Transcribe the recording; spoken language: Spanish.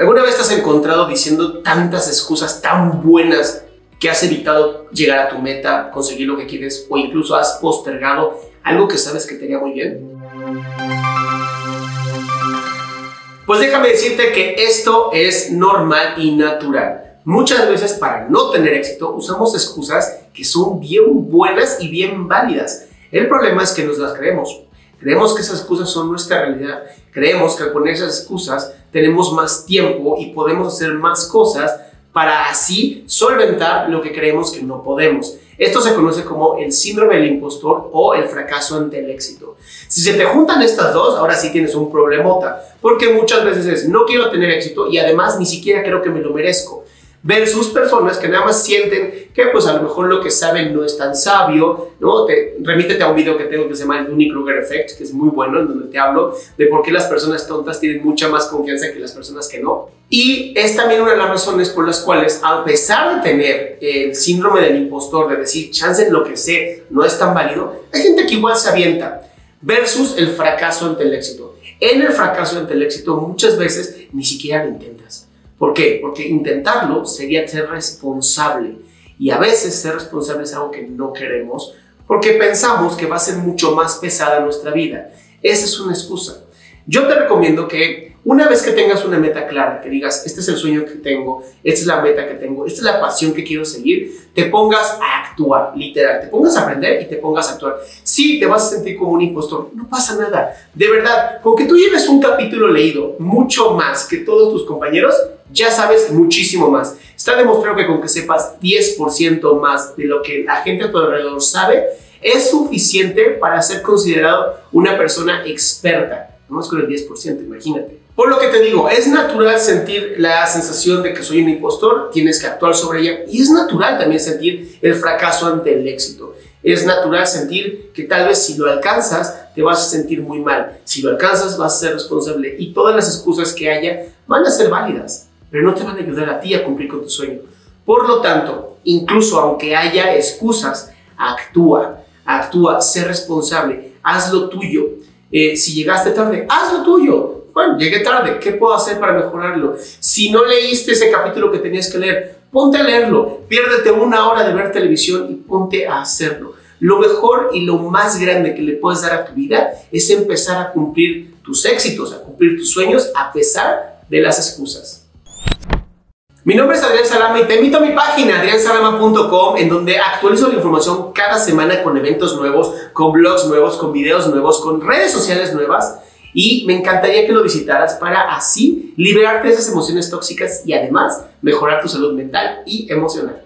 ¿Alguna vez te has encontrado diciendo tantas excusas tan buenas que has evitado llegar a tu meta, conseguir lo que quieres o incluso has postergado algo que sabes que te haría muy bien? Pues déjame decirte que esto es normal y natural. Muchas veces para no tener éxito usamos excusas que son bien buenas y bien válidas. El problema es que nos las creemos. Creemos que esas excusas son nuestra realidad. Creemos que al poner esas excusas tenemos más tiempo y podemos hacer más cosas para así solventar lo que creemos que no podemos. Esto se conoce como el síndrome del impostor o el fracaso ante el éxito. Si se te juntan estas dos, ahora sí tienes un problemota, porque muchas veces es no quiero tener éxito y además ni siquiera creo que me lo merezco versus personas que nada más sienten que pues a lo mejor lo que saben no es tan sabio, ¿no? Te, remítete a un video que tengo que se llama el Dunning-Kruger Effect, que es muy bueno, en donde te hablo de por qué las personas tontas tienen mucha más confianza que las personas que no. Y es también una de las razones por las cuales, a pesar de tener el síndrome del impostor, de decir, chance en lo que sé no es tan válido, hay gente que igual se avienta, versus el fracaso ante el éxito. En el fracaso ante el éxito muchas veces ni siquiera lo intentas ¿Por qué? Porque intentarlo sería ser responsable. Y a veces ser responsable es algo que no queremos porque pensamos que va a ser mucho más pesada nuestra vida. Esa es una excusa. Yo te recomiendo que una vez que tengas una meta clara, que digas, este es el sueño que tengo, esta es la meta que tengo, esta es la pasión que quiero seguir, te pongas a actuar, literal, te pongas a aprender y te pongas a actuar. Sí, te vas a sentir como un impostor, no pasa nada. De verdad, con que tú lleves un capítulo leído mucho más que todos tus compañeros, ya sabes muchísimo más. Está demostrado que con que sepas 10% más de lo que la gente a tu alrededor sabe, es suficiente para ser considerado una persona experta. Es con el 10%, imagínate. Por lo que te digo, es natural sentir la sensación de que soy un impostor, tienes que actuar sobre ella y es natural también sentir el fracaso ante el éxito. Es natural sentir que tal vez si lo alcanzas te vas a sentir muy mal. Si lo alcanzas vas a ser responsable y todas las excusas que haya van a ser válidas pero no te van a ayudar a ti a cumplir con tu sueño. Por lo tanto, incluso aunque haya excusas, actúa, actúa, sé responsable, haz lo tuyo. Eh, si llegaste tarde, haz lo tuyo. Bueno, llegué tarde, ¿qué puedo hacer para mejorarlo? Si no leíste ese capítulo que tenías que leer, ponte a leerlo, piérdete una hora de ver televisión y ponte a hacerlo. Lo mejor y lo más grande que le puedes dar a tu vida es empezar a cumplir tus éxitos, a cumplir tus sueños a pesar de las excusas. Mi nombre es Adrián Salama y te invito a mi página adriansalama.com en donde actualizo la información cada semana con eventos nuevos, con blogs nuevos, con videos nuevos, con redes sociales nuevas y me encantaría que lo visitaras para así liberarte de esas emociones tóxicas y además mejorar tu salud mental y emocional.